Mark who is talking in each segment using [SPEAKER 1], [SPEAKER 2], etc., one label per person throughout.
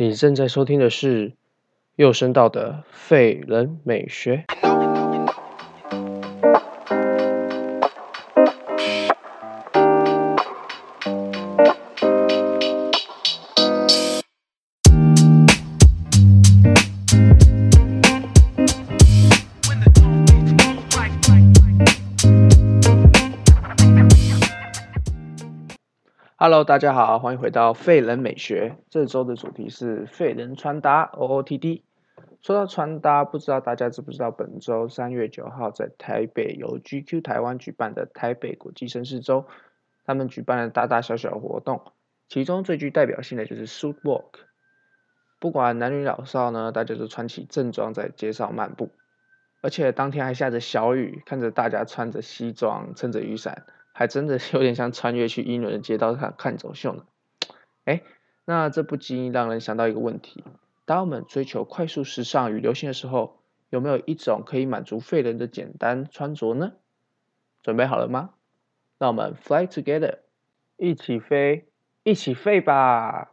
[SPEAKER 1] 你正在收听的是幼声道的废人美学。Hello，大家好，欢迎回到废人美学。这周的主题是废人穿搭 OOTD。说到穿搭，不知道大家知不知道，本周三月九号在台北由 GQ 台湾举办的台北国际绅士周，他们举办了大大小小的活动，其中最具代表性的就是 Suit Walk。不管男女老少呢，大家都穿起正装在街上漫步，而且当天还下着小雨，看着大家穿着西装，撑着雨伞。还真的有点像穿越去英伦的街道看看走秀呢。哎，那这不禁让人想到一个问题：当我们追求快速时尚与流行的时候，有没有一种可以满足废人的简单穿着呢？准备好了吗？那我们 fly together，一起飞，一起废吧！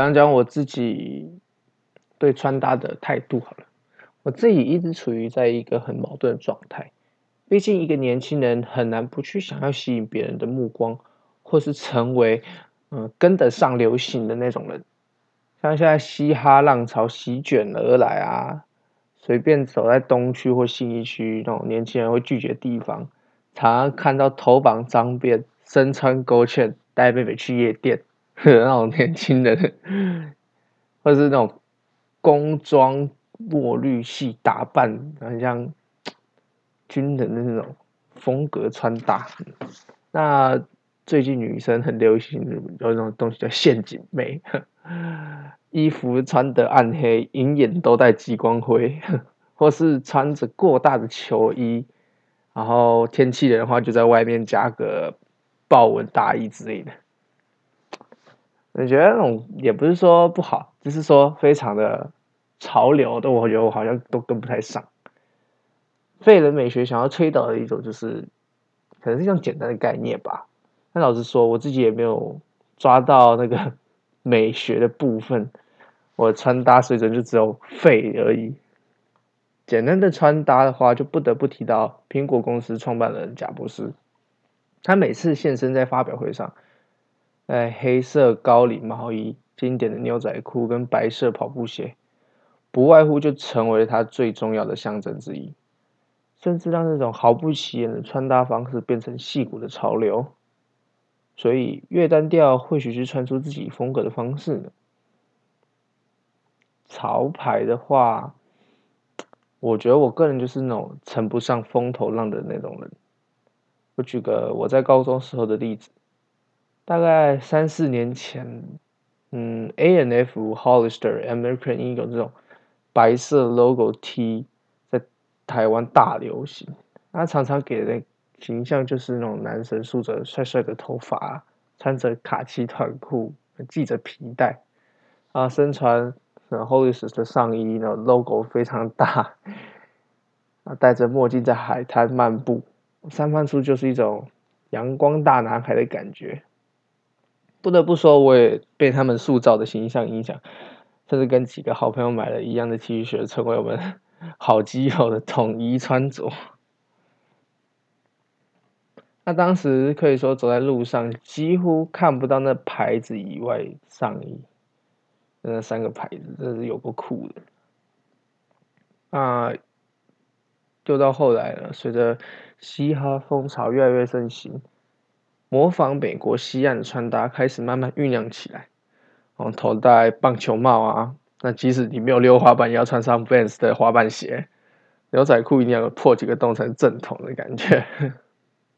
[SPEAKER 1] 讲讲我自己对穿搭的态度好了。我自己一直处于在一个很矛盾的状态。毕竟一个年轻人很难不去想要吸引别人的目光，或是成为嗯跟得上流行的那种人。像现在嘻哈浪潮席卷而来啊，随便走在东区或信义区那种年轻人会拒绝的地方，常常看到头绑脏辫、身穿勾芡、带妹妹去夜店。那种年轻人，或是那种工装墨绿系打扮，很像军人的那种风格穿搭。那最近女生很流行有一种东西叫陷阱妹，衣服穿的暗黑，隐眼都带激光灰，或是穿着过大的球衣，然后天气冷的话就在外面加个豹纹大衣之类的。我觉得那种也不是说不好，只是说非常的潮流的，我觉得我好像都跟不太上。废人美学想要推导的一种，就是可能是一种简单的概念吧。但老实说，我自己也没有抓到那个 美学的部分，我穿搭水准就只有废而已。简单的穿搭的话，就不得不提到苹果公司创办人贾博士，他每次现身在发表会上。哎，黑色高领毛衣、经典的牛仔裤跟白色跑步鞋，不外乎就成为了他最重要的象征之一，甚至让这种毫不起眼的穿搭方式变成戏骨的潮流。所以，越单调或许是穿出自己风格的方式呢。潮牌的话，我觉得我个人就是那种乘不上风头浪的那种人。我举个我在高中时候的例子。大概三四年前，嗯，A N F Hollister American Eagle 这种白色 logo T 在台湾大流行。他常常给的形象就是那种男生梳着帅帅的头发，穿着卡其短裤，系着皮带，啊，身穿 Hollister 的上衣，那 logo 非常大，啊，戴着墨镜在海滩漫步，散发出就是一种阳光大男孩的感觉。不得不说，我也被他们塑造的形象影响，甚至跟几个好朋友买了一样的 T 恤，成为我们 好基友的统一穿着。那当时可以说走在路上，几乎看不到那牌子以外上衣，那三个牌子真是有够酷的。啊，就到后来了，随着嘻哈风潮越来越盛行。模仿美国西岸的穿搭开始慢慢酝酿起来，哦，头戴棒球帽啊，那即使你没有溜滑板，也要穿上 Vans 的滑板鞋，牛仔裤一定要破几个洞才正统的感觉。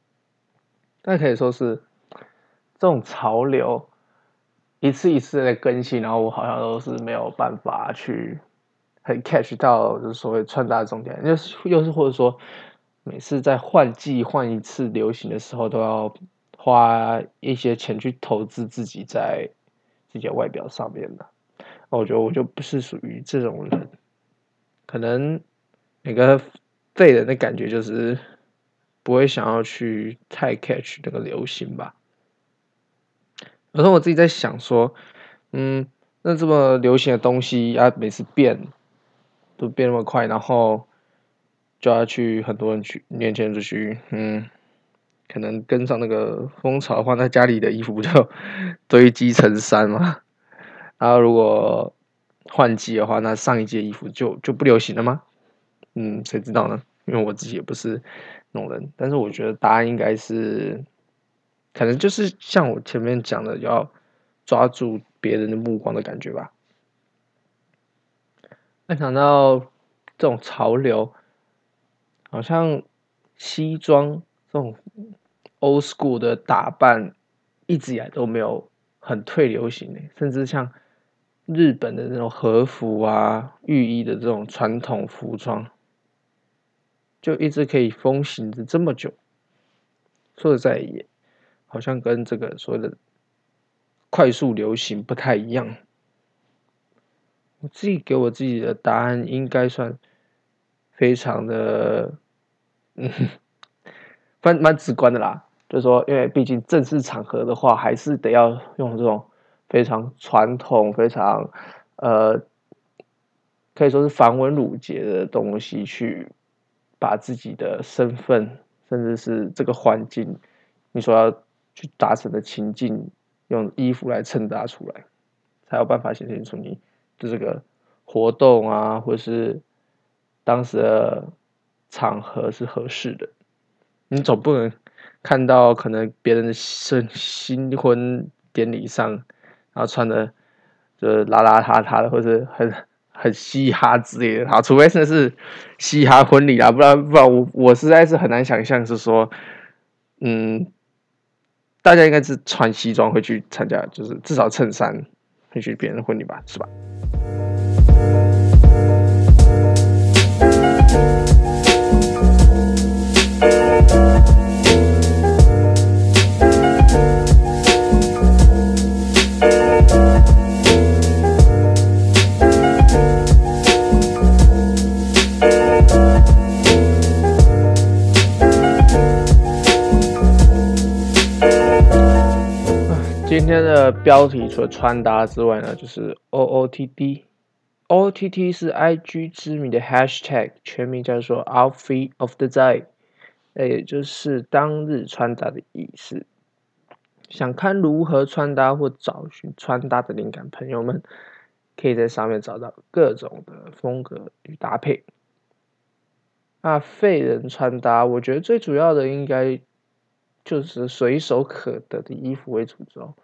[SPEAKER 1] 那可以说是这种潮流一次一次的更新，然后我好像都是没有办法去很 catch 到，就是所谓穿搭的重点，又是又是或者说每次在换季换一次流行的时候，都要花一些钱去投资自己在自己的外表上面的。我觉得我就不是属于这种人，可能每个废人的感觉就是不会想要去太 catch 那个流行吧。有时候我自己在想说，嗯，那这么流行的东西啊，每次变都变那么快，然后就要去很多人去年轻人就去，嗯，可能跟上那个风潮的话，那家里的衣服不就 堆积成山吗？然后如果换季的话，那上一届衣服就就不流行了吗？嗯，谁知道呢？因为我自己也不是那种人，但是我觉得答案应该是。可能就是像我前面讲的，要抓住别人的目光的感觉吧。那想到这种潮流，好像西装这种 old school 的打扮，一直以来都没有很退流行的，甚至像日本的那种和服啊、浴衣的这种传统服装，就一直可以风行着这么久。说实在也。好像跟这个所谓的快速流行不太一样。我自己给我自己的答案应该算非常的，嗯，蛮蛮直观的啦。就是说，因为毕竟正式场合的话，还是得要用这种非常传统、非常呃，可以说是繁文缛节的东西，去把自己的身份，甚至是这个环境，你说要。去达成的情境，用衣服来衬搭出来，才有办法显现出你的这个活动啊，或是当时的场合是合适的。你总不能看到可能别人的新新婚典礼上，然后穿的就是邋邋遢遢的，或者很很嘻哈之类的。好，除非真的是嘻哈婚礼啊，不然不然我我实在是很难想象是说，嗯。大家应该是穿西装会去参加，就是至少衬衫会去别人的婚礼吧，是吧？今天的标题除了穿搭之外呢，就是 O O T D。O O T T 是 I G 知名的 Hashtag，全名叫做 Outfit of the Day，也就是当日穿搭的意思。想看如何穿搭或找寻穿搭的灵感，朋友们可以在上面找到各种的风格与搭配。那废人穿搭，我觉得最主要的应该。就是随手可得的衣服为主轴，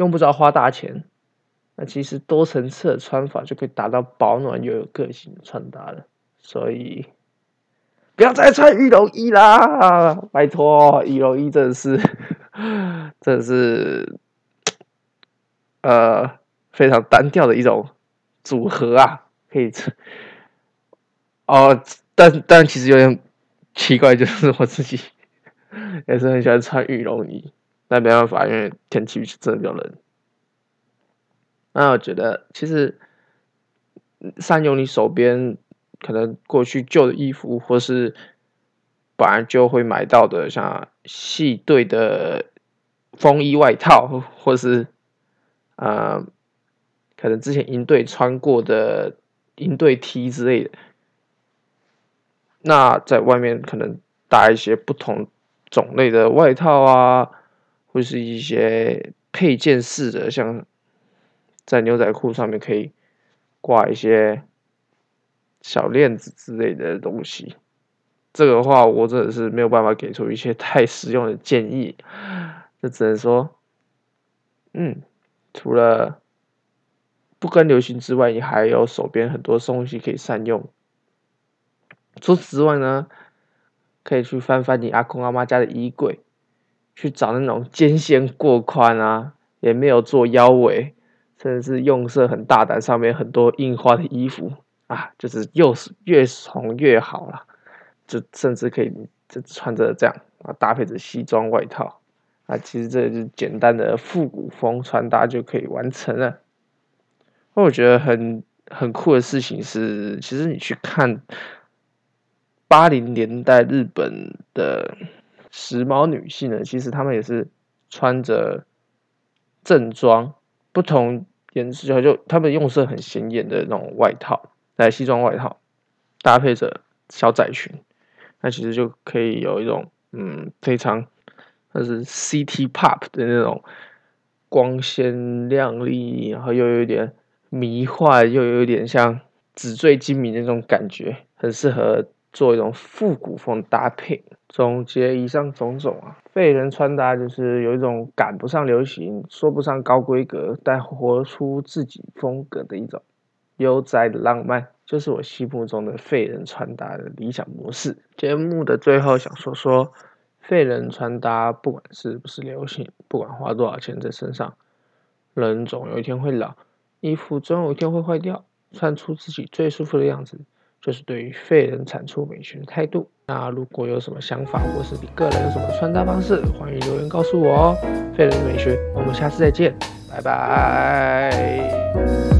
[SPEAKER 1] 用不着花大钱。那其实多层次的穿法就可以达到保暖又有个性的穿搭了。所以不要再穿羽绒衣啦，拜托！羽绒衣真的是，真的是，呃，非常单调的一种组合啊，可以穿。哦，但但其实有点奇怪，就是我自己。也是很喜欢穿羽绒衣，那没办法，因为天气真的比较冷。那我觉得，其实善用你手边可能过去旧的衣服，或是本来就会买到的，像系队的风衣外套，或是啊，可能之前营队穿过的营队 T 之类的，那在外面可能搭一些不同。种类的外套啊，或是一些配件式的，像在牛仔裤上面可以挂一些小链子之类的东西。这个的话，我真的是没有办法给出一些太实用的建议，就只能说，嗯，除了不跟流行之外，你还有手边很多东西可以善用。除此之外呢？可以去翻翻你阿公阿妈家的衣柜，去找那种肩线过宽啊，也没有做腰围，甚至是用色很大胆，上面很多印花的衣服啊，就是又是越从越好了。就甚至可以就穿着这样啊，搭配着西装外套啊，其实这就简单的复古风穿搭就可以完成了。那我觉得很很酷的事情是，其实你去看八零年代日本的时髦女性呢，其实她们也是穿着正装，不同颜色就她们用色很显眼的那种外套，来西装外套搭配着小窄裙，那其实就可以有一种嗯非常那是 City Pop 的那种光鲜亮丽，然后又有点。迷幻又有点像纸醉金迷那种感觉，很适合做一种复古风搭配。总结以上种种啊，废人穿搭就是有一种赶不上流行，说不上高规格，但活出自己风格的一种悠哉的浪漫，就是我心目中的废人穿搭的理想模式。节目的最后想说说，废人穿搭不管是不是流行，不管花多少钱在身上，人总有一天会老。衣服总有一天会坏掉，穿出自己最舒服的样子，就是对于废人产出美学的态度。那如果有什么想法，或是你个人有什么穿搭方式，欢迎留言告诉我哦。废人美学，我们下次再见，拜拜。